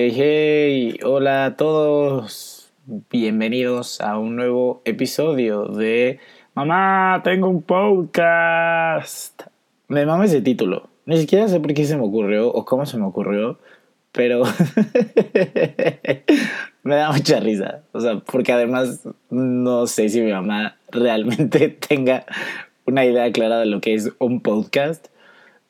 Hey, hola a todos. Bienvenidos a un nuevo episodio de Mamá, tengo un podcast. Me mama ese título. Ni siquiera sé por qué se me ocurrió o cómo se me ocurrió, pero me da mucha risa. O sea, porque además no sé si mi mamá realmente tenga una idea clara de lo que es un podcast,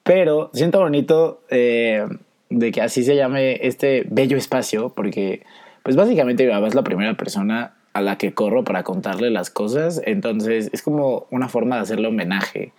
pero siento bonito. Eh, de que así se llame este bello espacio, porque pues básicamente mi mamá es la primera persona a la que corro para contarle las cosas, entonces es como una forma de hacerle homenaje.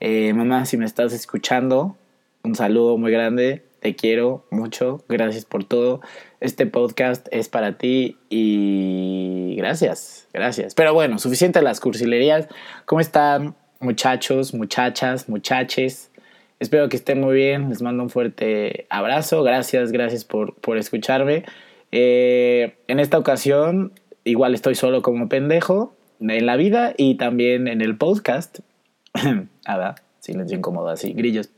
Eh, mamá, si me estás escuchando, un saludo muy grande, te quiero mucho, gracias por todo. Este podcast es para ti y gracias, gracias. Pero bueno, suficiente las cursilerías. ¿Cómo están muchachos, muchachas, muchaches? Espero que estén muy bien. Les mando un fuerte abrazo. Gracias, gracias por, por escucharme. Eh, en esta ocasión, igual estoy solo como pendejo en la vida y también en el podcast. ah, silencio incómodo así, grillos.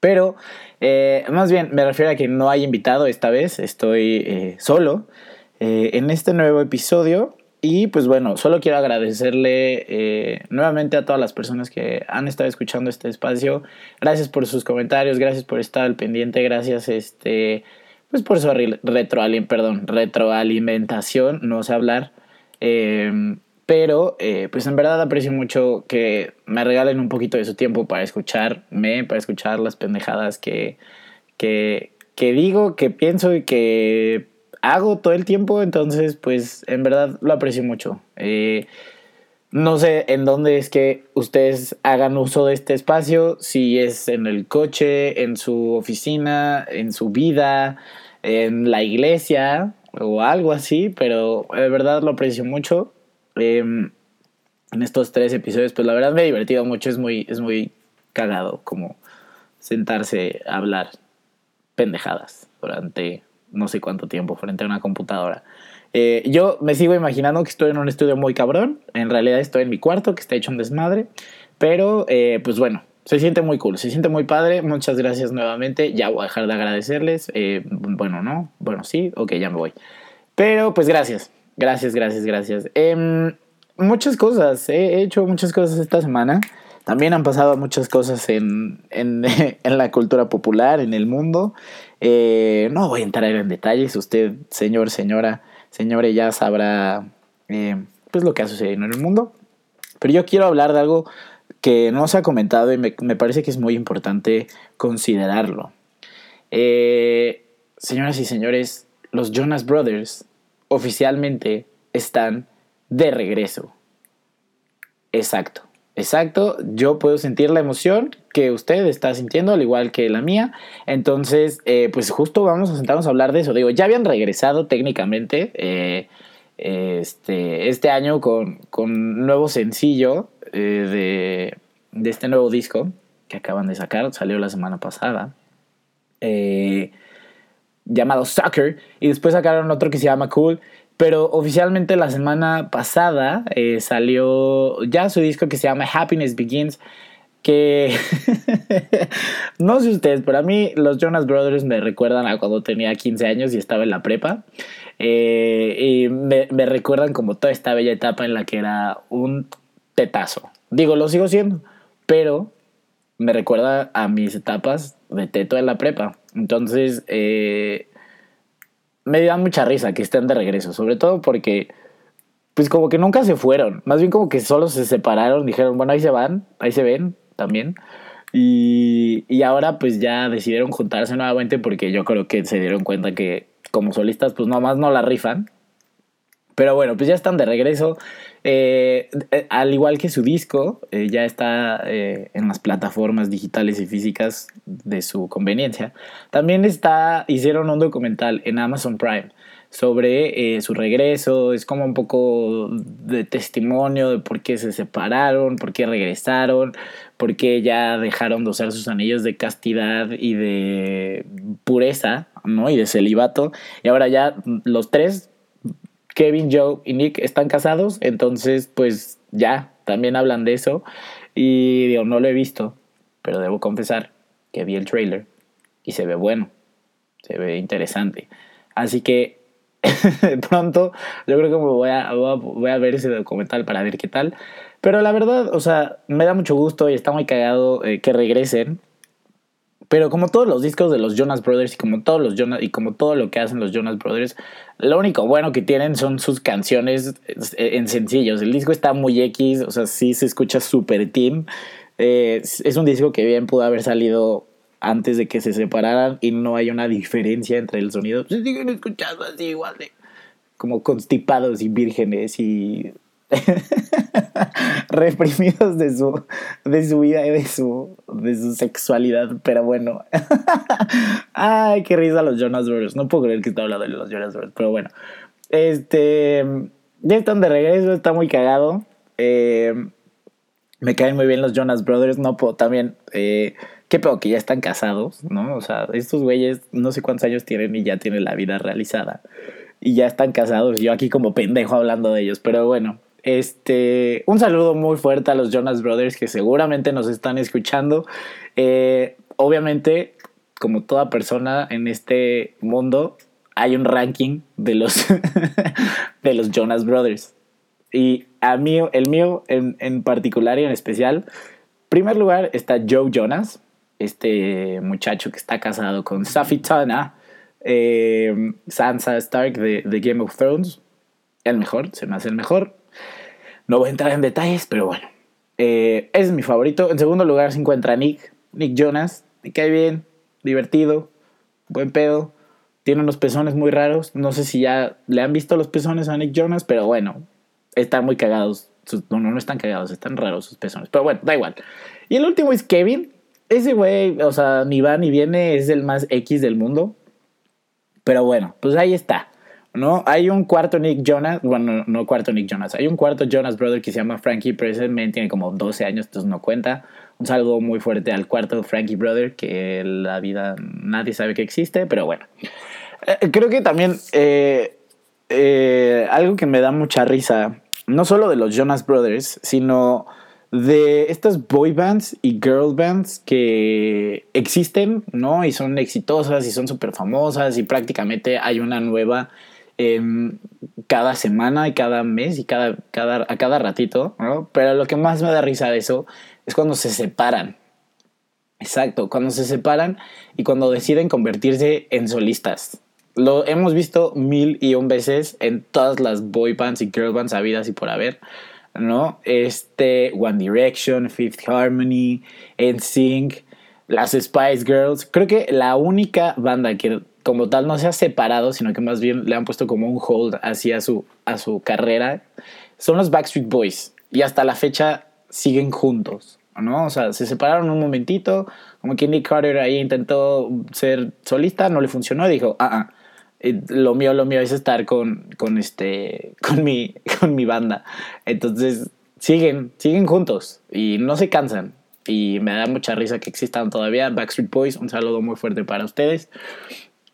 Pero, eh, más bien, me refiero a que no hay invitado esta vez. Estoy eh, solo. en este nuevo episodio y pues bueno, solo quiero agradecerle eh, nuevamente a todas las personas que han estado escuchando este espacio. Gracias por sus comentarios, gracias por estar al pendiente, gracias este, pues por su retroalimentación, no sé hablar. Em, pero eh, pues en verdad aprecio mucho que me regalen un poquito de su tiempo para escucharme, para escuchar las pendejadas que, que, que digo, que pienso y que hago todo el tiempo, entonces pues en verdad lo aprecio mucho. Eh, no sé en dónde es que ustedes hagan uso de este espacio, si es en el coche, en su oficina, en su vida, en la iglesia o algo así, pero de verdad lo aprecio mucho. Em, en estos tres episodios, pues la verdad me he divertido mucho, es muy, es muy cagado como sentarse a hablar pendejadas durante no sé cuánto tiempo frente a una computadora. Eh, yo me sigo imaginando que estoy en un estudio muy cabrón. En realidad estoy en mi cuarto, que está hecho un desmadre. Pero, eh, pues bueno, se siente muy cool, se siente muy padre. Muchas gracias nuevamente. Ya voy a dejar de agradecerles. Eh, bueno, no. Bueno, sí. Ok, ya me voy. Pero, pues gracias. Gracias, gracias, gracias. Em, muchas cosas. He hecho muchas cosas esta semana. También han pasado muchas cosas en, en, en la cultura popular, en el mundo. Eh, no voy a entrar en detalles, usted, señor, señora, señores, ya sabrá eh, pues lo que ha sucedido en el mundo. Pero yo quiero hablar de algo que no se ha comentado y me, parece que es muy importante considerarlo. Eh, señoras y señores, los Jonas Brothers oficialmente están de regreso. Exacto. Exacto, yo puedo sentir la emoción que usted está sintiendo, al igual que la mía. Entonces, eh, pues justo vamos a sentarnos a hablar de eso. Digo, ya habían regresado técnicamente eh, este, este año con, con nuevo sencillo eh, de, de, este nuevo disco que acaban de sacar, salió la semana pasada, llamado Sucker, y después sacaron otro que se llama Cool. Pero oficialmente la semana pasada eh, salió ya su disco que se llama Happiness Begins. Que no sé ustedes, pero a mí los Jonas Brothers me recuerdan a cuando tenía 15 años y estaba en la prepa. Eh, y me, me recuerdan como toda esta bella etapa en la que era un tetazo. Digo, lo sigo siendo, pero me recuerda a mis etapas de teto en la prepa. Entonces, eh, me da mucha risa que estén de regreso, sobre todo porque, pues como que nunca se fueron, más bien como que solo se separaron, dijeron, bueno, ahí se van, ahí se ven también. Y, y ahora pues ya decidieron juntarse nuevamente porque yo creo que se dieron cuenta que como solistas pues nomás no la rifan. Pero bueno, pues ya están de regreso. Eh, eh, al igual que su disco, eh, ya está en las plataformas digitales y físicas de su conveniencia. También está, hicieron un documental en Amazon Prime sobre su regreso. Es como un poco de testimonio de por qué se separaron, por qué regresaron, por qué ya dejaron de usar sus anillos de castidad y de pureza, ¿no? Y de celibato. Y ahora ya los tres Kevin, Joe y Nick están casados, entonces pues ya, también hablan de eso. Y digo, no lo he visto, pero debo confesar que vi el trailer y se ve bueno. se ve interesante. Así que pronto yo creo que me voy a, voy a ver ese documental para ver qué tal. Pero la verdad, o sea, me da mucho gusto y está muy cagado eh, que regresen. Pero como todos los discos de los Jonas Brothers y como todos los Jonas y como todo lo que hacen los Jonas Brothers, lo único bueno que tienen son sus canciones eh, en sencillos. El disco está muy X, o sea, sí se escucha super team. Eh, es un disco que bien pudo haber salido antes de que se separaran y no hay una diferencia entre el sonido. Se siguen escuchando así igual de como constipados y vírgenes y reprimidos de su, de su vida y de su, de su sexualidad, pero bueno. Ay, qué risa los Jonas Brothers. No puedo creer que está hablando de los Jonas Brothers, pero bueno. Este, ya están de regreso, está muy cagado. Eh, me caen muy bien los Jonas Brothers, no puedo también... Eh, qué pedo que ya están casados, ¿no? O sea, estos güeyes no sé cuántos años tienen y ya tienen la vida realizada. Y ya están casados. Yo aquí como pendejo hablando de ellos, pero bueno. Este, un saludo muy fuerte a los Jonas Brothers que seguramente nos están escuchando. Eh, obviamente, como toda persona en este mundo, hay un ranking de los, de los Jonas Brothers. Y el mío en, en particular y en especial, primer lugar está Joe Jonas, este muchacho que está casado con Safitana, eh, Sansa Stark de Game of Thrones. El mejor, se me hace el mejor. No voy a entrar en detalles, pero bueno. Eh, es mi favorito. En segundo lugar se encuentra Nick. Nick Jonas. Me cae bien. Divertido. Buen pedo. Tiene unos pezones muy raros. No sé si ya le han visto los pezones a Nick Jonas, pero bueno. Están muy cagados. No, no, no están cagados. Están raros sus pezones. Pero bueno, da igual. Y el último es Kevin. Ese güey, o sea, ni va ni viene. Es el más X del mundo. Pero bueno, pues ahí está. ¿No? Hay un cuarto Nick Jonas, bueno, no cuarto Nick Jonas, hay un cuarto Jonas Brother que se llama Frankie, pero ese men tiene como 12 años, entonces no cuenta. Un saludo muy fuerte al cuarto Frankie Brother, que la vida nadie sabe que existe, pero bueno. Eh, creo que también eh, eh, algo que me da mucha risa, no solo de los Jonas Brothers, sino de estas boy bands y girl bands que existen, ¿no? Y son exitosas y son súper famosas y prácticamente hay una nueva Em, cada semana y cada mes y cada, cada, a cada ratito, ¿no? Pero lo que más me da risa de eso es cuando se separan. Exacto, cuando se separan y cuando deciden convertirse en solistas. Lo hemos visto mil y un veces en todas las boy bands y girl bands habidas y por haber, ¿no? Este, One Direction, Fifth Harmony, NSYNC, las Spice Girls. Creo que la única banda que como tal no se ha separado, sino que más bien le han puesto como un hold hacia su, a su carrera, son los Backstreet Boys. Y hasta la fecha siguen juntos, ¿no? O sea, se separaron un momentito, como que Nick Carter ahí intentó ser solista, no le funcionó, dijo, ah, ah, eh, lo mío, lo mío es estar con, con, este, con, mi, con mi banda. Entonces, siguen, siguen juntos y no se cansan. Y me da mucha risa que existan todavía Backstreet Boys. Un saludo muy fuerte para ustedes.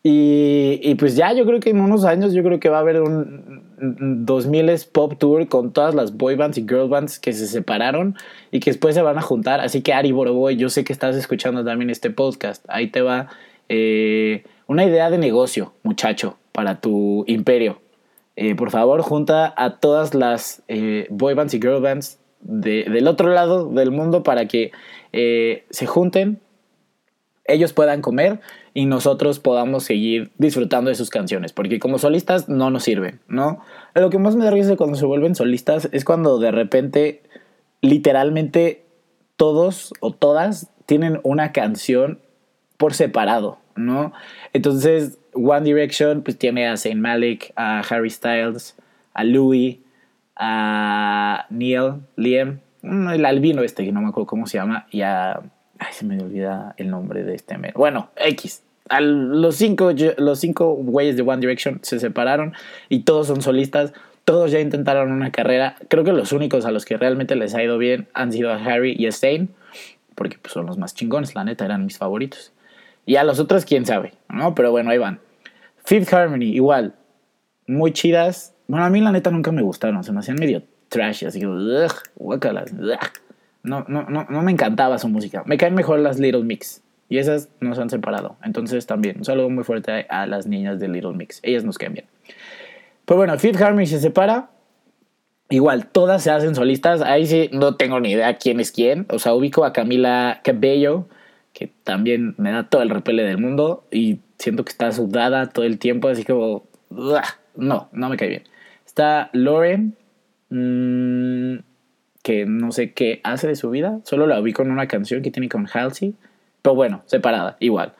Y, pues ya, yo creo que en unos años, yo creo que va a haber un 2000 Pop Tour con todas las boy bands y girl bands que se separaron y que después se van a juntar. Así que Ari Boroboy, yo sé que estás escuchando también este podcast. Ahí te va eh, una idea de negocio, muchacho, para tu imperio. Eh, por favor, junta a todas las eh, boy bands y girl bands del otro lado del mundo para que se junten, ellos puedan comer y nosotros podamos seguir disfrutando de sus canciones, porque como solistas no nos sirven, ¿no? Lo que más me da risa cuando se vuelven solistas es cuando de repente, literalmente, todos o todas tienen una canción por separado, ¿no? Entonces, One Direction pues tiene a Saint Malik, a Harry Styles, a Louis, a Neil, Liam, mm, el albino este que no me acuerdo cómo se llama, y a Ay, se me olvida el nombre de este Bueno, X. los, cinco, los cinco güeyes de One Direction se separaron y todos son solistas. Todos ya intentaron una carrera. Creo que los únicos a los que realmente les ha ido bien han sido a Harry y a Stain. Porque pues, son los más chingones, la neta, eran mis favoritos. Y a los otros, quién sabe, ¿no? Pero bueno, ahí van. Fifth Harmony, igual. Muy chidas. Bueno, a mí la neta nunca me gustaron. Se me hacían medio trash, así que... Ugh, no, no, no, no me encantaba su música. Me caen mejor las Little Mix. Y esas no se han separado. Entonces también, un saludo muy fuerte a, las niñas de Little Mix. Ellas nos quedan bien. Pues bueno, Fifth Harmony se separa. Igual, todas se hacen solistas. Ahí sí no tengo ni idea quién es quién. O sea, ubico a Camila Cabello, que también me da todo el repele del mundo. Y siento que está sudada todo el tiempo, así como... No, no me cae bien. Está Lauren, mmm, que no sé qué hace de su vida. Solo la ubico en una canción que tiene con Halsey. Pero bueno, separada, igual.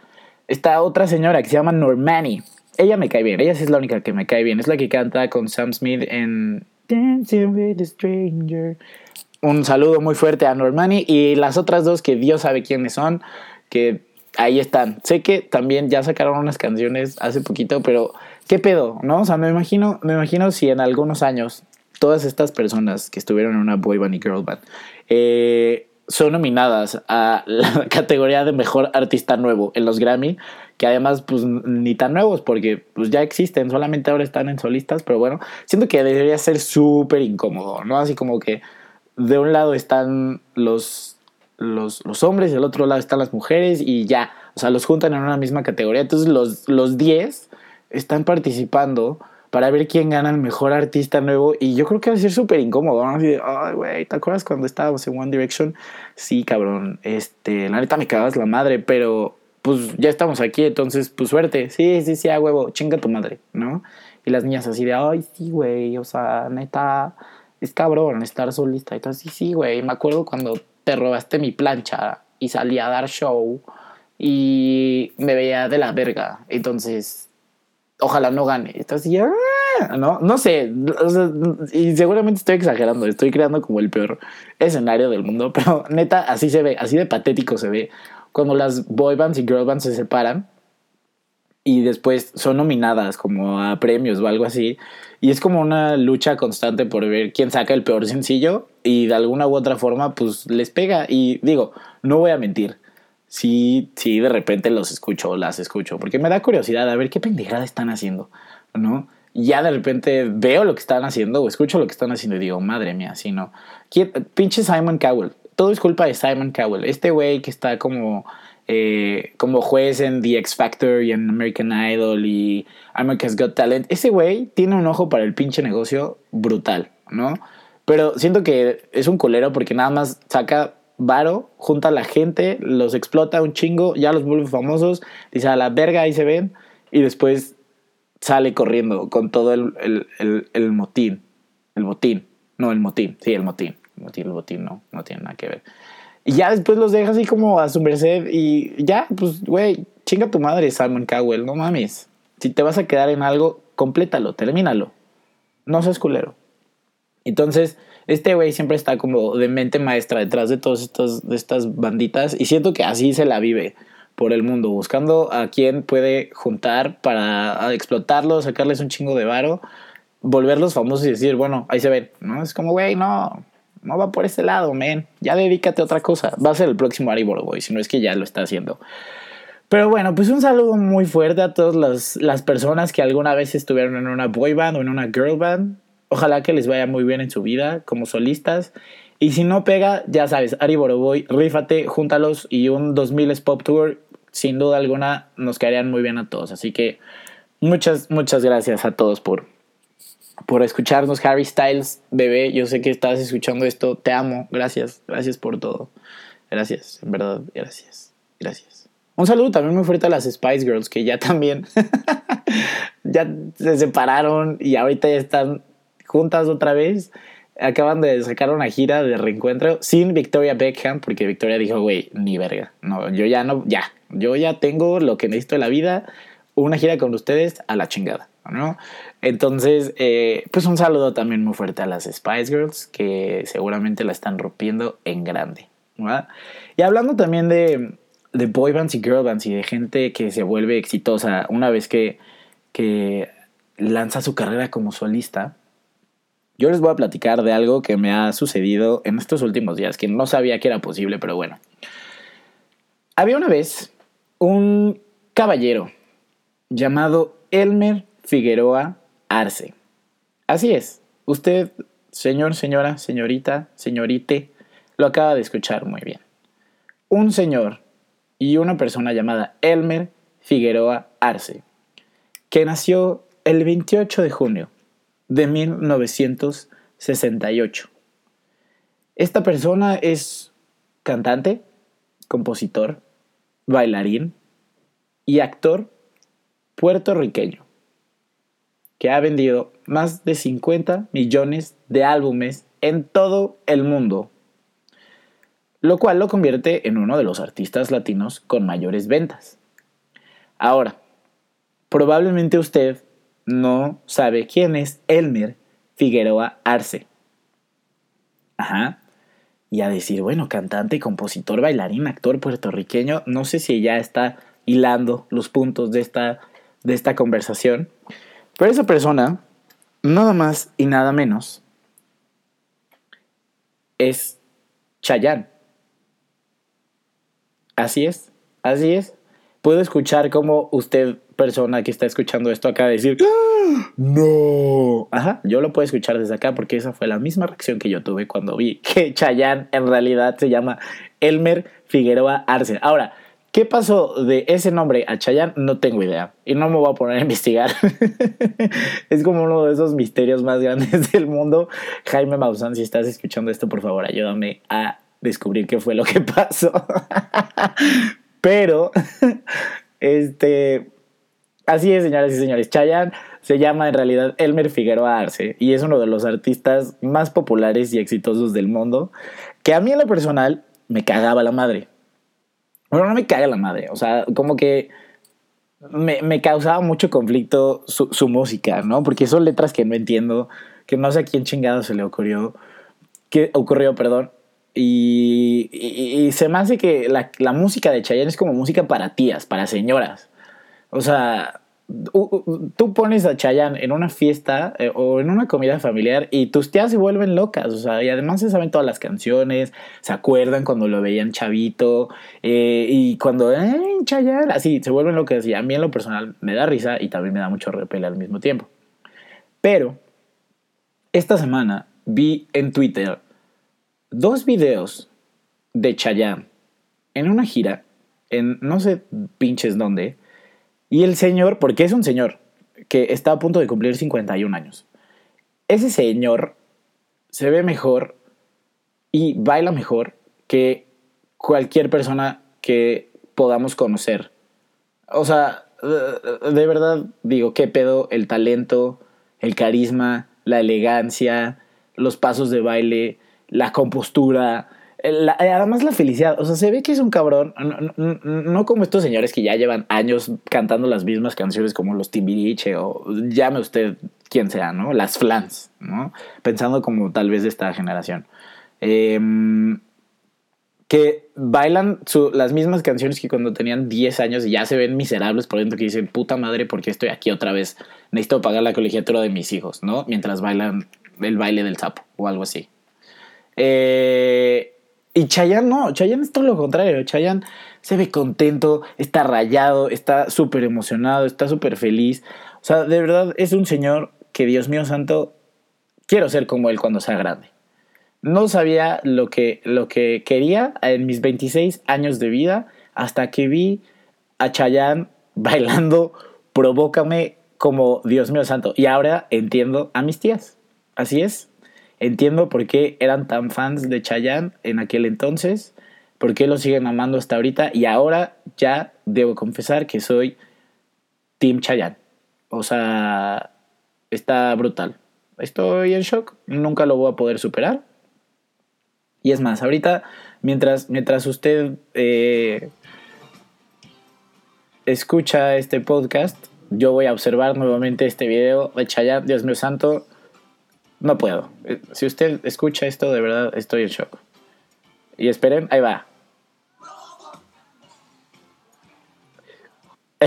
Está otra señora que se llama Normani. Ella me cae bien, ella es la única que me cae bien. Es la que canta con Sam Smith en Dancing with a Stranger. Un saludo muy fuerte a Normani y las otras dos que Dios sabe quiénes son, que ahí están. Sé que también ya sacaron unas canciones hace poquito, pero ¿qué pedo? ¿No? O sea, me imagino, me imagino si en algunos años todas estas personas que estuvieron en una boy band y girl band eh, son nominadas a la categoría de mejor artista nuevo en los Grammy, que además pues ni tan nuevos porque pues ya existen, solamente ahora están en solistas, pero bueno, siento que debería ser súper incómodo, ¿no? Así como que de un lado están los, los, los hombres del otro lado están las mujeres y ya, o sea, los juntan en una misma categoría, entonces los, los 10 están participando para ver quién gana el mejor artista nuevo. Y yo creo que va a ser súper incómodo, ¿no? Así de, ay, güey, ¿te acuerdas cuando estábamos en One Direction? Sí, cabrón, este, la neta me cagas la madre, pero pues ya estamos aquí, entonces, pues suerte. Sí, sí, sí, a huevo, chinga tu madre, ¿no? Y las niñas así de, ay, sí, güey, o sea, neta, es cabrón estar solista. Entonces, sí, sí, güey, me acuerdo cuando te robaste mi plancha y salí a dar show y me veía de la verga. Entonces, ojalá no gane. Estás así, ah", ¿no? No sé, y seguramente estoy exagerando, estoy creando como el peor escenario del mundo, pero neta, así se ve, así de patético se ve cuando las boy bands y girl bands se separan y después son nominadas como a premios o algo así. Y es como una lucha constante por ver quién saca el peor sencillo y de alguna u otra forma pues les pega. Y digo, no voy a mentir, sí, sí, de repente los escucho las escucho, porque me da curiosidad a ver qué pendejada están haciendo, ¿no? ya de repente veo lo que están haciendo o escucho lo que están haciendo y digo, madre mía, si no. Pinche Simon Cowell. Todo es culpa de Simon Cowell. Este güey que está como, eh, como juez en The X Factor y en American Idol y America's Got Talent. Ese güey tiene un ojo para el pinche negocio brutal, ¿no? Pero siento que es un colero porque nada más saca varo, junta a la gente, los explota un chingo, ya los vuelve famosos, dice a la verga, ahí se ven, y después sale corriendo con todo el, el, motín. El botín. No, el motín. Sí, el motín. El motín, el botín, no, no tiene nada que ver. Y ya después los deja así como a su merced y ya, pues, güey, chinga tu madre, Simon Cowell, no mames. Si te vas a quedar en algo, complétalo, termínalo. No seas culero. Entonces, este güey siempre está como de mente maestra detrás de todas estas, banditas y siento que así se la vive por el mundo, buscando a quién puede juntar para explotarlos, sacarles un chingo de varo, volverlos famosos y decir, bueno, ahí se ven, ¿no? Es como, güey, no, no va por ese lado, man. Ya dedícate a otra cosa. Va a ser el próximo Ari Boy, si no es que ya lo está haciendo. Pero bueno, pues un saludo muy fuerte a todas las personas que alguna vez estuvieron en una boy band o en una girl band. Ojalá que les vaya muy bien en su vida como solistas. Y si no pega, ya sabes, Ari Boroboy, rífate, júntalos y un 2000 Pop Tour, sin duda alguna, nos caerían muy bien a todos. Así que muchas, muchas gracias a todos por, por escucharnos. Harry Styles, bebé, yo sé que estás escuchando esto, te amo, gracias, gracias por todo. Gracias, en verdad, gracias, gracias. Un saludo también muy fuerte a las Spice Girls, que ya también, ya se separaron y ahorita ya están juntas otra vez. Acaban de sacar una gira de reencuentro sin Victoria Beckham, porque Victoria dijo, güey, ni verga. No, yo ya no, ya. Yo ya tengo lo que necesito en la vida. Una gira con ustedes a la chingada, ¿no? Entonces, eh, pues un saludo también muy fuerte a las Spice Girls, que seguramente la están rompiendo en grande. Y hablando también de, de boy bands y girl bands y de gente que se vuelve exitosa una vez que, que lanza su carrera como solista, yo les voy a platicar de algo que me ha sucedido en estos últimos días, que no sabía que era posible, pero bueno. Había una vez un caballero llamado Elmer Figueroa Arce. Así es, usted, señor, señora, señorita, señorite, lo acaba de escuchar muy bien. Un señor y una persona llamada Elmer Figueroa Arce, que nació el 28 de junio de 1968. Esta persona es cantante, compositor, bailarín y actor puertorriqueño que ha vendido más de 50 millones de álbumes en todo el mundo, lo cual lo convierte en uno de los artistas latinos con mayores ventas. Ahora, probablemente usted no sabe quién es Elmer Figueroa Arce. Ajá. Y a decir, bueno, cantante, compositor, bailarín, actor puertorriqueño, no sé si ya está hilando los puntos de esta, de esta conversación. Pero esa persona, nada más y nada menos, es Chayanne. Así es, así es. Puedo escuchar como usted, persona que está escuchando esto acá, decir, ¡Ah! no. Ajá, yo lo puedo escuchar desde acá porque esa fue la misma reacción que yo tuve cuando vi que Chayanne en realidad se llama Elmer Figueroa Arce. Ahora, ¿Qué pasó de ese nombre a Chayanne? No tengo idea. Y no me voy a poner a investigar. es como uno de esos misterios más grandes del mundo. Jaime Maussan, si estás escuchando esto, por favor, ayúdame a descubrir qué fue lo que pasó. Pero, este, así es, señoras y señores. Chayanne se llama en realidad Elmer Figueroa Arce y es uno de los artistas más populares y exitosos del mundo. Que a mí en lo personal me cagaba la madre bueno, no me caga la madre. O sea, como que me, me causaba mucho conflicto su, su, música, ¿no? Porque son letras que no entiendo, que no sé a quién chingado se le ocurrió, que ocurrió, perdón. Y, y, y se me hace que la, música de Chayanne es como música para tías, para señoras. O sea, tú pones a Chayanne en una fiesta eh, o en una comida familiar y tus tías se vuelven locas, o sea, y además se saben todas las canciones, se acuerdan cuando lo veían chavito eh, y cuando, eh, Chayanne, así, se vuelven locas y a mí en lo personal me da risa y también me da mucho repele al mismo tiempo. Pero, esta semana vi en Twitter dos videos de Chayanne en una gira, en no sé pinches dónde, y el señor, porque es un señor que está a punto de cumplir 51 años. Ese señor se ve mejor y baila mejor que cualquier persona que podamos conocer. O sea, de verdad digo, qué pedo el talento, el carisma, la elegancia, los pasos de baile, la compostura, eh, además la felicidad, o sea, se ve que es un cabrón, no, como estos señores que ya llevan años cantando las mismas canciones como los Timbiriche o llame usted quien sea, ¿no? Las flans, ¿no? Pensando como tal vez de esta generación. Em, que bailan las mismas canciones que cuando tenían 10 años y ya se ven miserables por dentro que dicen, puta madre, ¿por qué estoy aquí otra vez? Necesito pagar la colegiatura de mis hijos, ¿no? Mientras bailan el baile del sapo o algo así. Eh, y Chayanne no, Chayanne es todo lo contrario. Chayanne se ve contento, está rayado, está súper emocionado, está súper feliz. O sea, de verdad es un señor que, Dios mío santo, quiero ser como él cuando sea grande. No sabía lo que, lo que quería en mis 26 años de vida hasta que vi a Chayanne bailando Provócame como Dios mío santo. Y ahora entiendo a mis tías. Así es, Entiendo por qué eran tan fans de Chayanne en aquel entonces, por qué lo siguen amando hasta ahorita y ahora ya debo confesar que soy Team Chayanne. O sea, está brutal. Estoy en shock, nunca lo voy a poder superar. Y es más, ahorita, mientras, mientras usted eh, escucha este podcast, yo voy a observar nuevamente este video de Chayanne, Dios mío santo, no puedo. Si usted escucha esto, de verdad estoy en shock. Y esperen, ahí va.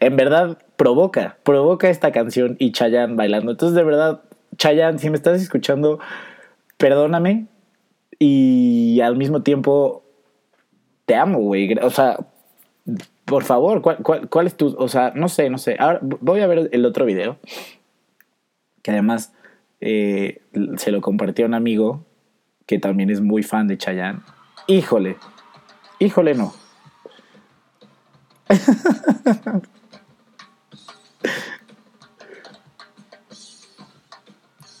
en verdad provoca, provoca esta canción y Chayanne bailando. Entonces, de verdad, Chayanne, si me estás escuchando, perdóname y al mismo tiempo te amo, güey. O sea, por favor, ¿cuál, cuál, cuál es tu...? O sea, no sé, no sé. Ahora voy a ver el otro video que además eh, se lo compartió a un amigo que también es muy fan de Chayanne. Híjole, Híjole, no.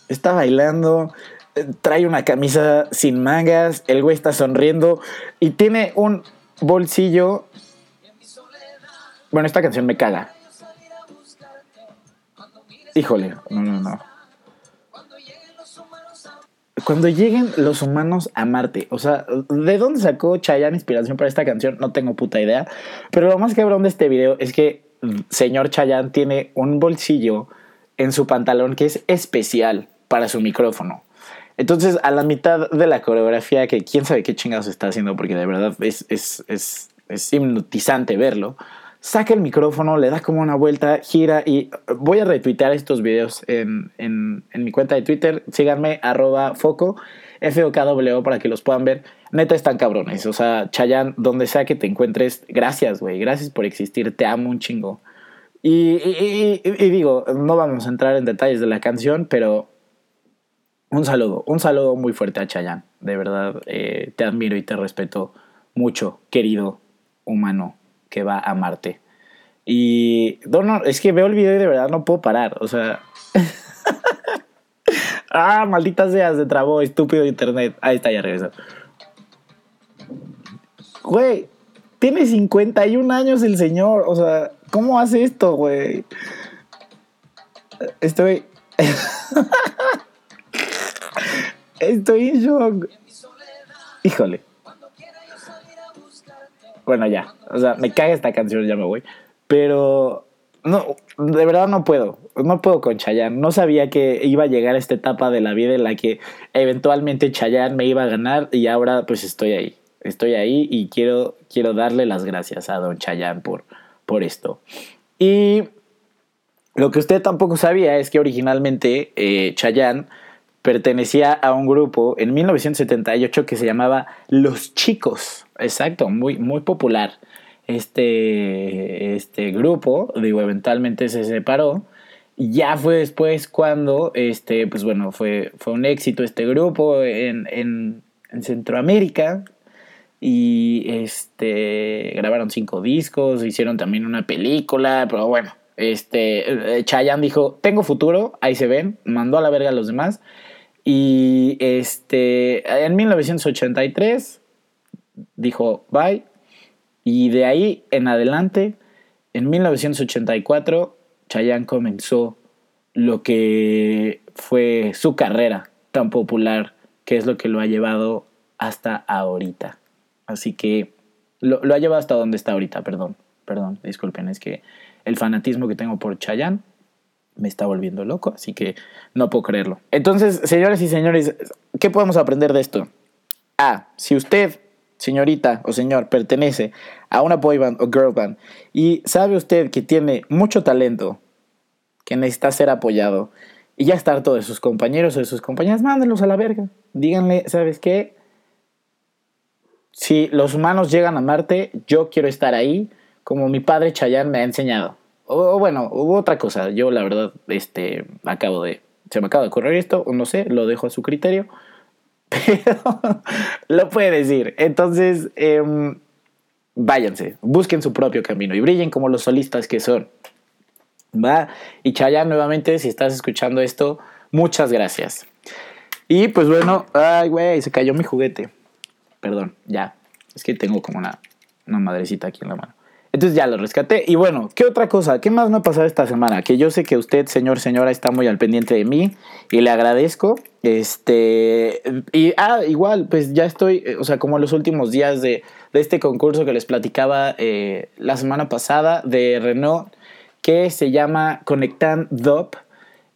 está bailando, eh, trae una camisa sin mangas, el güey está sonriendo y tiene un bolsillo. Bueno, esta canción me caga. Híjole, no, no, no. Cuando lleguen los humanos a Marte, o sea, ¿de dónde sacó Chayanne inspiración para esta canción? No tengo puta idea. Pero lo más cabrón de este video es que señor Chayanne tiene un bolsillo en su pantalón que es especial para su micrófono. Entonces, a la mitad de la coreografía, que quién sabe qué chingados está haciendo, porque de verdad es, es, es, es hipnotizante verlo, saca el micrófono, le da como una vuelta, gira y voy a retuitear estos videos en, en, mi cuenta de Twitter. Síganme, arroba foco, FOKW, para que los puedan ver. Neta están cabrones. O sea, Chayanne, donde sea que te encuentres, gracias, güey. Gracias por existir. Te amo un chingo. Y, digo, no vamos a entrar en detalles de la canción, pero un saludo, un saludo muy fuerte a Chayanne. De verdad, eh, te admiro y te respeto mucho, querido humano que va a Marte. Y no, no, es que veo el video y de verdad no puedo parar. O sea. ah, malditas seas, se trabó, estúpido internet. Ahí está, ya regresó. Güey, tiene 51 años el señor. O sea, ¿cómo hace esto, güey? Estoy. Estoy en shock. Híjole. Bueno, ya. O sea, me caga esta canción, ya me voy. Pero no, de verdad no puedo. No puedo con Chayanne. No sabía que iba a llegar a esta etapa de la vida en la que eventualmente Chayanne me iba a ganar y ahora pues estoy ahí. Estoy ahí y quiero, quiero darle las gracias a don Chayanne por, por esto. Y lo que usted tampoco sabía es que originalmente eh, Chayanne pertenecía a un grupo en 1978 que se llamaba Los Chicos. Exacto, muy, muy popular. Este, este grupo, digo, eventualmente se separó. Ya fue después cuando, este, pues bueno, fue, fue un éxito este grupo en, en, en Centroamérica. Y este, grabaron cinco discos, hicieron también una película, pero bueno, este, eh, Chayanne dijo, tengo futuro, ahí se ven, mandó a la verga a los demás y este, en 1983 dijo bye. Y de ahí en adelante, en 1984, Chayanne comenzó lo que fue su carrera tan popular, que es lo que lo ha llevado hasta ahorita. Así que lo, lo ha llevado hasta donde está ahorita, perdón, perdón, disculpen, es que el fanatismo que tengo por Chayanne me está volviendo loco, así que no puedo creerlo. Entonces, señores y señores, ¿qué podemos aprender de esto? A, si usted, señorita o señor, pertenece a una boy band o girl band y sabe usted que tiene mucho talento, que necesita ser apoyado y ya está harto de sus compañeros o de sus compañeras, mándenlos a la verga. Díganle, ¿sabes qué? Si los humanos llegan a Marte, yo quiero estar ahí, como mi padre Chayanne me ha enseñado. O, bueno, hubo otra cosa. Yo, la verdad, este, acabo de. Se me acaba de ocurrir esto, no sé, lo dejo a su criterio. Pero lo puede decir. Entonces, em, váyanse, busquen su propio camino y brillen como los solistas que son. ¿Va? Y Chaya, nuevamente, si estás escuchando esto, muchas gracias. Y pues bueno, ay, güey, se cayó mi juguete. Perdón, ya. Es que tengo como una, una madrecita aquí en la mano. Entonces ya lo rescaté. Y bueno, ¿qué otra cosa? ¿Qué más me ha pasado esta semana? Que yo sé que usted, señor, señora, está muy al pendiente de mí y le agradezco. Este, y ah, igual, pues ya estoy, eh, o sea, como los últimos días de, este concurso que les platicaba eh, la semana pasada de Renault, que se llama Conectan DOP.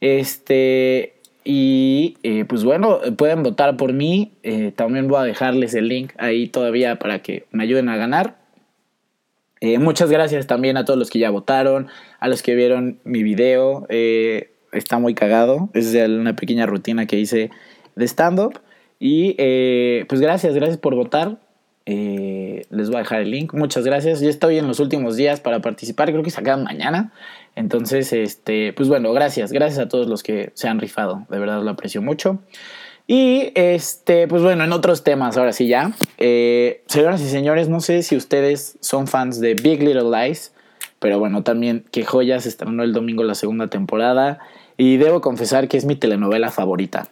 Este, y eh, pues bueno, pueden votar por mí. también voy a dejarles el link ahí todavía para que me ayuden a ganar. Eh, muchas gracias también a todos los que ya votaron, a los que vieron mi video. Eh, está muy cagado. Es una pequeña rutina que hice de stand-up. Y eh, pues gracias, gracias por votar. les voy a dejar el link. Muchas gracias. Ya estoy en los últimos días para participar. Creo que se acaba mañana. Entonces, este, pues bueno, gracias. Gracias a todos los que se han rifado. De verdad lo aprecio mucho. Y este, pues bueno, en otros temas, ahora sí ya. Eh, señoras y señores, no sé si ustedes son fans de Big Little Lies, pero bueno, también que joyas estrenó el domingo la segunda temporada. Y debo confesar que es mi telenovela favorita.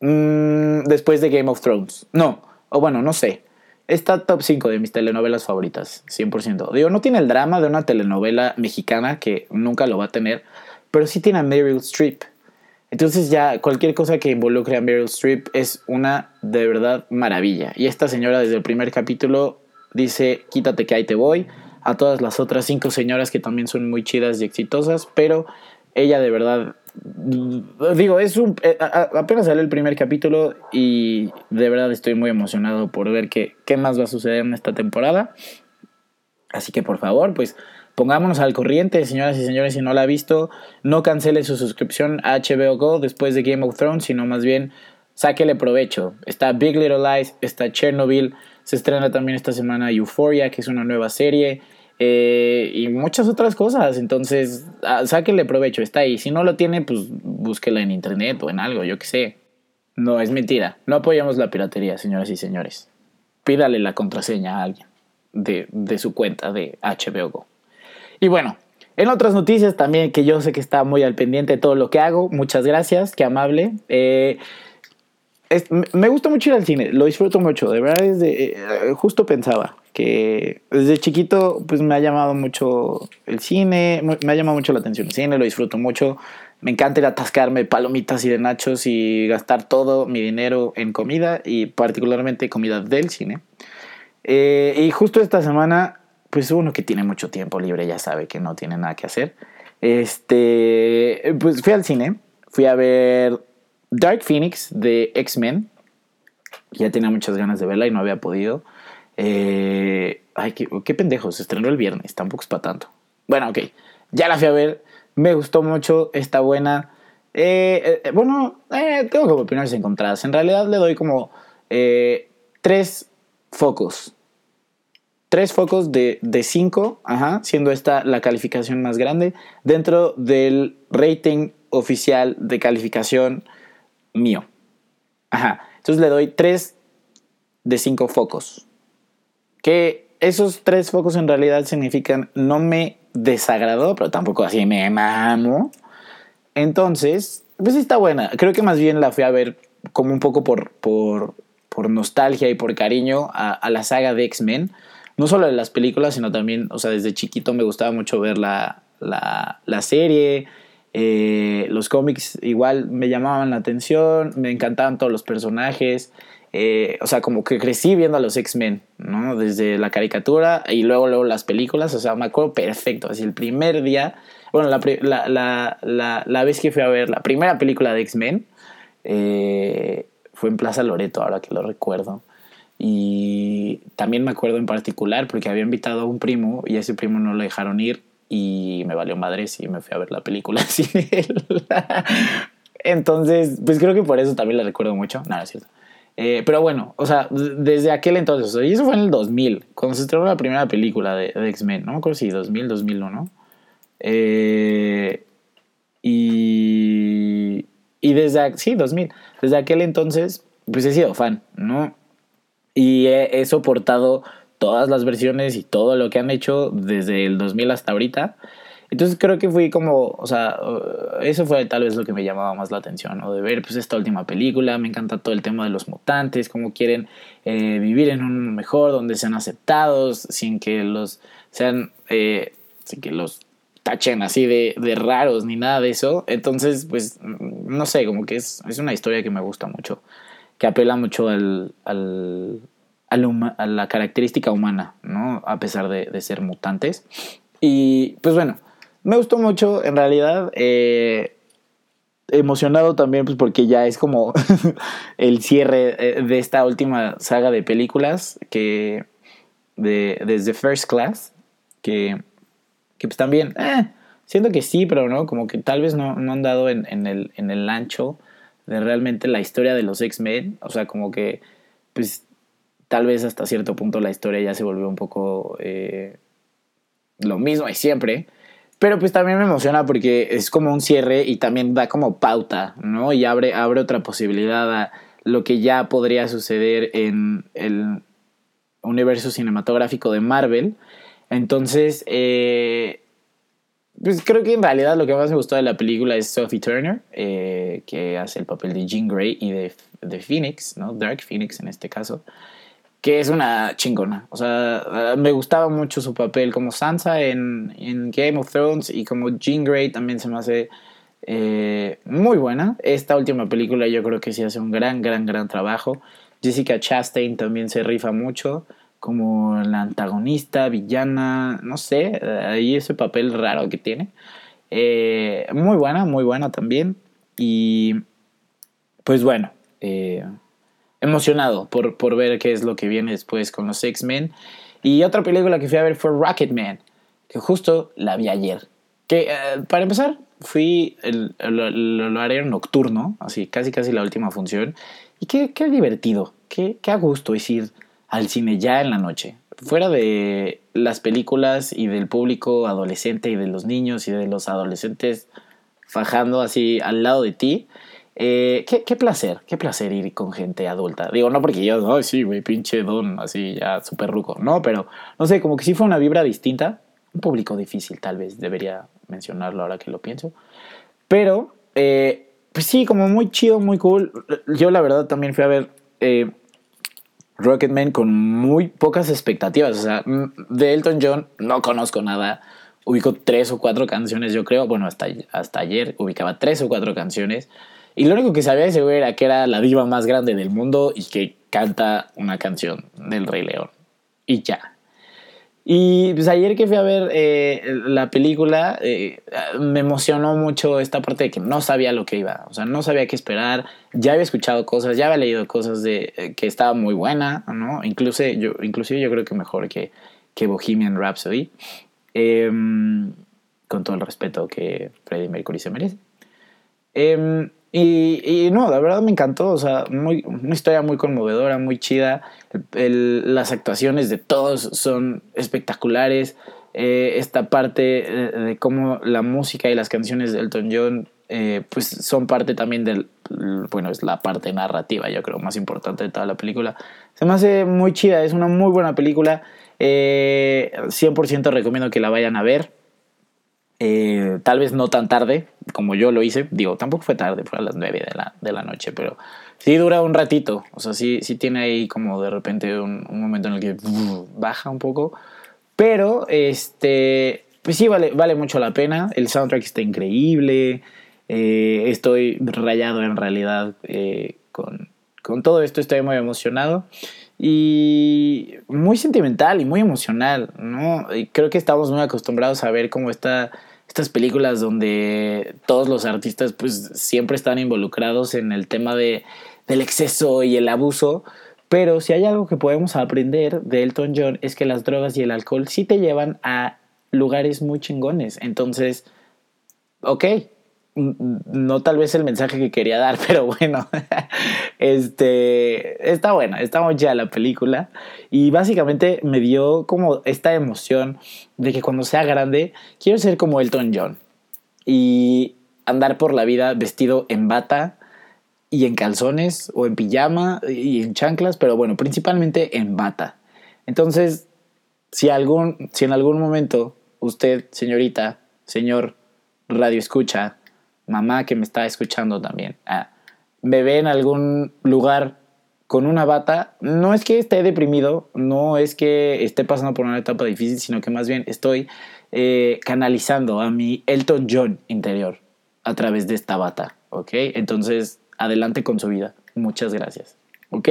Mm, después de Game of Thrones. No, o bueno, no sé. Está top 5 de mis telenovelas favoritas, 100%. Digo, no tiene el drama de una telenovela mexicana que nunca lo va a tener, pero sí tiene a Meryl Streep. Entonces ya cualquier cosa que involucre a Meryl Streep es una de verdad maravilla. Y esta señora desde el primer capítulo dice, quítate que ahí te voy. A todas las otras cinco señoras que también son muy chidas y exitosas, pero ella de verdad digo, es un eh, apenas sale el primer capítulo y de verdad estoy muy emocionado por ver qué, qué más va a suceder en esta temporada. Así que por favor, pues pongámonos al corriente, señoras y señores, si no la ha visto, no cancele su suscripción a HBO Go después de Game of Thrones, sino más bien sáquele provecho. Está Big Little Lies, está Chernobyl, se estrena también esta semana Euphoria, que es una nueva serie. Eh, y muchas otras cosas. Entonces, ah, sáquenle provecho, está ahí. Si no lo tiene, pues búsquela en internet o en algo, yo qué sé. No, es mentira. No apoyamos la piratería, señoras y señores. Pídale la contraseña a alguien de, de su cuenta de HBO Go. Y bueno, en otras noticias también que yo sé que está muy al pendiente de todo lo que hago. Muchas gracias, qué amable. Eh, me gusta mucho ir al cine, lo disfruto mucho, de verdad, eh, justo pensaba que desde chiquito pues me ha llamado mucho el cine, me ha llamado mucho la atención el cine, lo disfruto mucho, me encanta ir a atascarme palomitas y de nachos y gastar todo mi dinero en comida y particularmente comida del cine. Eh, y justo esta semana, pues uno que tiene mucho tiempo libre ya sabe que no tiene nada que hacer. Este, pues fui al cine, fui a ver Dark Phoenix de X-Men. Ya tenía muchas ganas de verla y no había podido. Eh, ay, qué, qué pendejo, se estrenó el viernes, tampoco es para tanto. Bueno, ok, ya la fui a ver, me gustó mucho, está buena. Eh, eh, bueno, tengo como opiniones encontradas. En realidad le doy como tres focos. Tres focos de, de cinco, ajá, siendo esta la calificación más grande, dentro del rating oficial de calificación mío. Ajá. Entonces le doy 3 de 5 focos. Que esos 3 focos en realidad significan no me desagradó, pero tampoco así me mamo. Entonces, pues está buena. Creo que más bien la fui a ver como un poco por, por, por nostalgia y por cariño a la saga de X-Men. No solo de las películas, sino también, o sea, desde chiquito me gustaba mucho ver la, la, la serie eh, los cómics igual me llamaban la atención, me encantaban todos los personajes. Eh, o sea, como que crecí viendo a los X-Men, ¿no? Desde la caricatura y luego, luego las películas. O sea, me acuerdo perfecto. Así el primer día, bueno, la, la, la, la vez que fui a ver la primera película de X-Men eh, fue en Plaza Loreto, ahora que lo recuerdo. Y también me acuerdo en particular porque había invitado a un primo y a ese primo no lo dejaron ir y me valió madres y me fui a ver la película sin él. Entonces, pues creo que por eso también la recuerdo mucho. Nada, es cierto. Eh, pero bueno, o sea, desde aquel entonces, y eso fue en el 2000, cuando se estrenó la primera película de, X-Men, no me acuerdo si 2000, 2001. Eh, y, y desde, sí, 2000, desde aquel entonces, pues he sido fan, ¿no? Y he soportado todas las versiones y todo lo que han hecho desde el 2000 hasta ahorita. Entonces creo que fui como, o sea, uh, eso fue tal vez lo que me llamaba más la atención, ¿no? De ver pues esta última película, me encanta todo el tema de los mutantes, cómo quieren eh, vivir en un mundo mejor, donde sean aceptados, sin que los sean, eh, sin que los tachen así de, de, raros ni nada de eso. Entonces, pues, no sé, como que es, es una historia que me gusta mucho, que apela mucho al, al, a la, característica humana, ¿no? A pesar de, ser mutantes. Y pues bueno, me gustó mucho, en realidad. Eh, emocionado también, pues porque ya es como el cierre eh, de esta última saga de películas que. De, desde First Class, que, que pues también. Eh, siento que sí, pero no, como que tal vez no, no han dado en, en, el, en el ancho de realmente la historia de los X-Men. O sea, como que. Pues tal vez hasta cierto punto la historia ya se volvió un poco eh, lo mismo y siempre. Pero pues también me emociona porque es como un cierre y también da como pauta, ¿no? Y abre, abre otra posibilidad a lo que ya podría suceder en el universo cinematográfico de Marvel. Entonces, eh, pues creo que en realidad lo que más me gustó de la película es Sophie Turner, eh, que hace el papel de Jean Grey y de, de, Phoenix, ¿no? Dark Phoenix en este caso, que es una chingona. O sea, me gustaba mucho su papel como Sansa en, en Game of Thrones y como Jean Grey también se me hace eh, muy buena. Esta última película yo creo que sí hace un gran, gran, gran trabajo. Jessica Chastain también se rifa mucho como la antagonista, villana, no sé, ahí ese papel raro que tiene. Eh, muy buena, muy buena también. Y pues bueno, eh, emocionado por, por, ver qué es lo que viene después con los X-Men. Y otra película que fui a ver fue Rocketman, que justo la vi ayer. Que para empezar, fui el, el, horario nocturno, así casi casi la última función, y qué, qué divertido, qué, qué a gusto es ir al cine ya en la noche. Fuera de las películas y del público adolescente y de los niños y de los adolescentes fajando así al lado de ti, eh, ¿qué, qué, placer, qué placer ir con gente adulta. Digo, no porque yo, no, sí, güey, pinche don, así ya súper ruco. No, pero no sé, como que sí fue una vibra distinta. Un público difícil, tal vez, debería mencionarlo ahora que lo pienso. Pero, eh, pues sí, como muy chido, muy cool. Yo la verdad también fui a ver eh, Rocketman con muy pocas expectativas. O sea, de Elton John no conozco nada. Ubico tres o cuatro canciones, yo creo. Bueno, hasta, hasta ayer ubicaba tres o cuatro canciones. Y lo único que sabía de ese güey era que era la diva más grande del mundo y que canta una canción del Rey León. Y ya. Y pues ayer que fui a ver eh, la película, eh, me emocionó mucho esta parte de que no sabía lo que iba, o sea, no sabía qué esperar, ya había escuchado cosas, ya había leído cosas de eh, que estaba muy buena, ¿no? Incluso yo, inclusive yo creo que mejor que, que Bohemian Rhapsody, em, con todo el respeto que Freddie Mercury se merece. Em, y, no, la verdad me encantó, o sea, muy, una historia muy conmovedora, muy chida. las actuaciones de todos son espectaculares. Eh, esta parte de, cómo la música y las canciones de Elton John eh, pues son parte también del, bueno, es la parte narrativa, yo creo, más importante de toda la película. Se me hace muy chida, es una muy buena película. 100% eh, recomiendo que la vayan a ver. Eh, tal vez no tan tarde como yo lo hice. Digo, tampoco fue tarde, fue a las 9 de la, de la noche, pero sí dura un ratito. O sea, sí, sí tiene ahí como de repente un, momento en el que baja un poco. Pero, este, pues sí, vale, vale mucho la pena. El soundtrack está increíble. Eh, estoy rayado en realidad eh, con, con todo esto. Estoy muy emocionado y muy sentimental y muy emocional, ¿no? Creo que estamos muy acostumbrados a ver cómo está estas películas donde todos los artistas pues siempre están involucrados en el tema de, del exceso y el abuso, pero si hay algo que podemos aprender de Elton John es que las drogas y el alcohol sí te llevan a lugares muy chingones, entonces, ok, no tal vez el mensaje que quería dar, pero bueno, este, está buena, está muy ya la película y básicamente me dio como esta emoción de que cuando sea grande quiero ser como Elton John y andar por la vida vestido en bata y en calzones o en pijama y en chanclas, pero bueno, principalmente en bata. Entonces, si, algún, si en algún momento usted, señorita, señor radio escucha, mamá que me está escuchando también, ah, me ve en algún lugar con una bata, no es que esté deprimido, no es que esté pasando por una etapa difícil, sino que más bien estoy eh, canalizando a mi Elton John interior a través de esta bata, ¿ok? Entonces, adelante con su vida. Muchas gracias, ¿ok?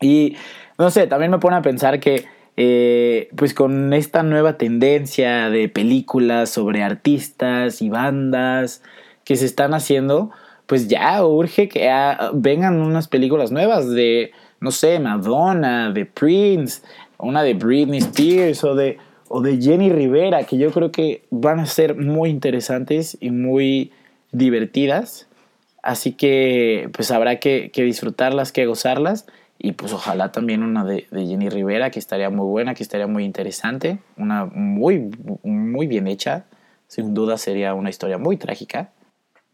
Y no sé, también me pone a pensar que eh, pues con esta nueva tendencia de películas sobre artistas y bandas que se están haciendo, pues ya urge que vengan unas películas nuevas de, no sé, Madonna, de Prince, una de Britney Spears o de, o de Jenny Rivera, que yo creo que van a ser muy interesantes y muy divertidas. Así que pues habrá que, disfrutarlas, que gozarlas. Y pues ojalá también una de, de, Jenny Rivera, que estaría muy buena, que estaría muy interesante. Una muy, muy bien hecha. Sin duda sería una historia muy trágica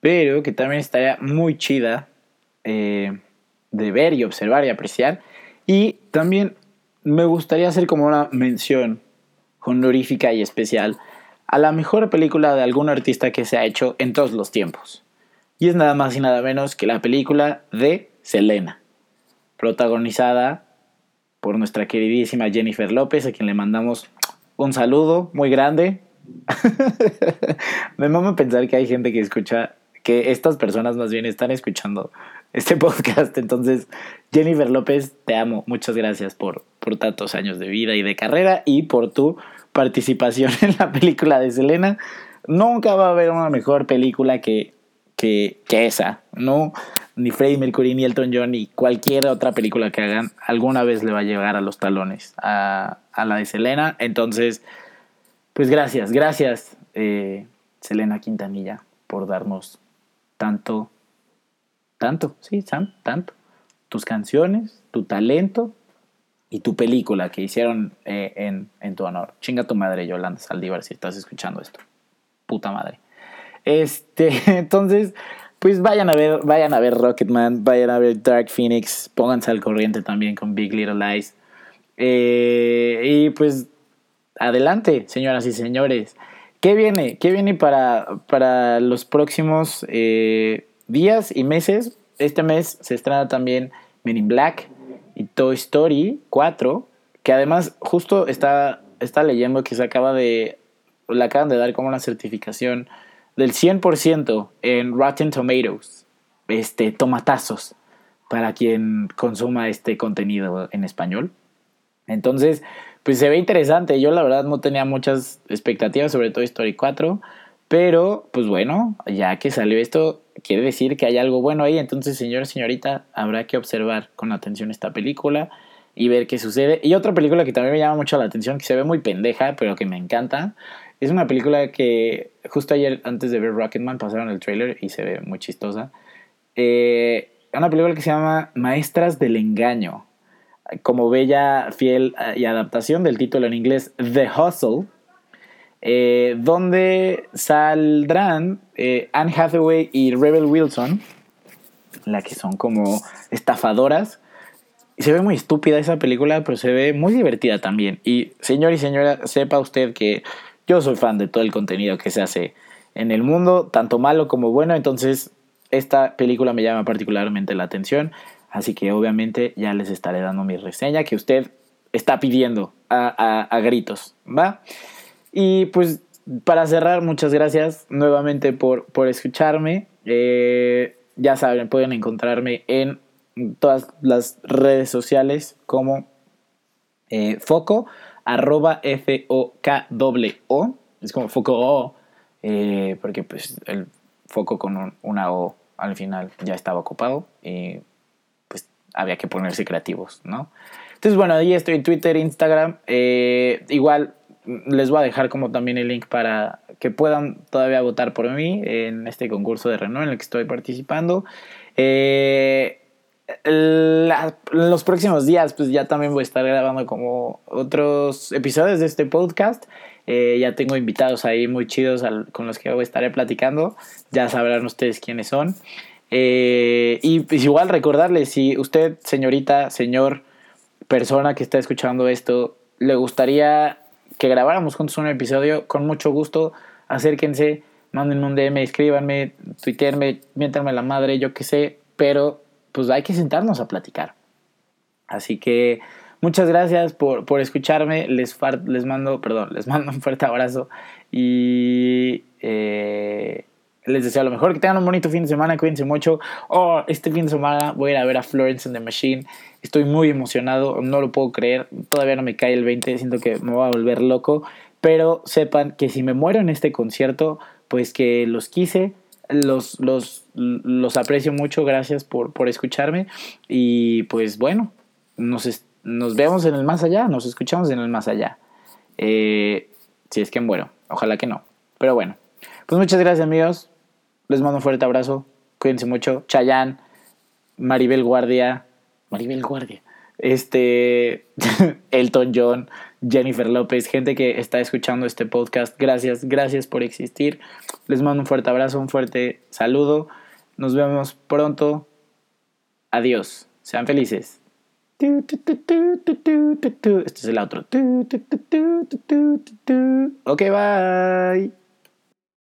pero que también estaría muy chida. Eh, de ver y observar y apreciar. Y también me gustaría hacer como una mención honorífica y especial a la mejor película de algún artista que se ha hecho en todos los tiempos. Y es nada más y nada menos que la película de Selena, protagonizada por nuestra queridísima Jennifer López, a quien le mandamos un saludo muy grande. Me mama pensar que hay gente que escucha, que estas personas más bien están escuchando este podcast. Entonces, Jennifer López, te amo. Muchas gracias por, por tantos años de vida y de carrera y por tu participación en la película de Selena. Nunca va a haber una mejor película que, que, que esa, ¿no? Ni Freddie Mercury, ni Elton John, ni cualquier otra película que hagan, alguna vez le va a llegar a los talones a, a la de Selena. Entonces, pues gracias, gracias, eh, Selena Quintanilla, por darnos tanto, tanto, sí, tanto. Tus canciones, tu talento y tu película que hicieron eh, en, en, tu honor. Chinga tu madre, Yolanda Saldívar, si estás escuchando esto. Puta madre. Este, entonces, pues vayan a ver, vayan a ver Rocketman, vayan a ver Dark Phoenix, pónganse al corriente también con Big Little Lies. Eh, y pues adelante, señoras y señores. ¿Qué viene? ¿Qué viene para, para los próximos eh, días y meses? Este mes se estrena también Men in Black y Toy Story 4, que además justo está, está leyendo que se acaba de, le acaban de dar como una certificación del 100% en Rotten Tomatoes, este, tomatazos, para quien consuma este contenido en español. Entonces, pues se ve interesante. Yo la verdad no tenía muchas expectativas sobre Toy Story 4, pero pues bueno, ya que salió esto, quiere decir que hay algo bueno ahí. Entonces, señor, señorita, habrá que observar con atención esta película y ver qué sucede. Y otra película que también me llama mucho la atención, que se ve muy pendeja, pero que me encanta, es una película que justo ayer, antes de ver Rocketman, pasaron el trailer y se ve muy chistosa. Eh, una película que se llama Maestras del Engaño. Como bella, fiel eh, y adaptación del título en inglés The Hustle, eh, donde saldrán Anne Hathaway y Rebel Wilson, la que son como estafadoras. Se ve muy estúpida esa película, pero se ve muy divertida también. Y señor y señora, sepa usted que yo soy fan de todo el contenido que se hace en el mundo, tanto malo como bueno, entonces esta película me llama particularmente la atención, así que obviamente ya les estaré dando mi reseña que usted está pidiendo a, gritos, ¿va? Y pues para cerrar, muchas gracias nuevamente por, por escucharme. Eh, ya saben, pueden encontrarme en todas las redes sociales como eh, Foco arroba F-O-K-O. Es como foco O, eh, porque pues el foco con una O al final ya estaba ocupado y había que ponerse creativos, ¿no? Entonces, bueno, ahí estoy en Twitter, Instagram. Eh, igual les voy a dejar como también el link para que puedan todavía votar por mí en este concurso de Renault en el que estoy participando. Eh, los próximos días, pues ya también voy a estar grabando como otros episodios de este podcast. Eh, ya tengo invitados ahí muy chidos con los que estaré platicando. Ya sabrán ustedes quiénes son. Eh, y pues igual recordarles, si usted, señorita, señor, persona que está escuchando esto, le gustaría que grabáramos juntos un episodio, con mucho gusto, acérquense, manden un DM, escríbanme, tuiteenme, miéntanme la madre, yo qué sé, pero pues hay que sentarnos a platicar. Así que muchas gracias por, escucharme. Les, les mando, perdón, les mando un fuerte abrazo y eh, les deseo lo mejor. Que tengan un bonito fin de semana. Cuídense mucho. Oh, este fin de semana voy a ir a ver a Florence and the Machine. Estoy muy emocionado. No lo puedo creer. Todavía no me cae el 20. Siento que me voy a volver loco. Pero sepan que si me muero en este concierto, pues que los quise los, los, los aprecio mucho, gracias por, por escucharme y pues bueno, nos, nos vemos en el más allá, nos escuchamos en el más allá. Eh, si es que bueno, ojalá que no, pero bueno, pues muchas gracias amigos, les mando un fuerte abrazo, cuídense mucho, Chayanne, Maribel Guardia, Maribel Guardia, este, Elton John, Jennifer López, gente que está escuchando este podcast, gracias, gracias por existir. Les mando un fuerte abrazo, un fuerte saludo. Nos vemos pronto. Adiós. Sean felices. Este es el otro. Ok, bye.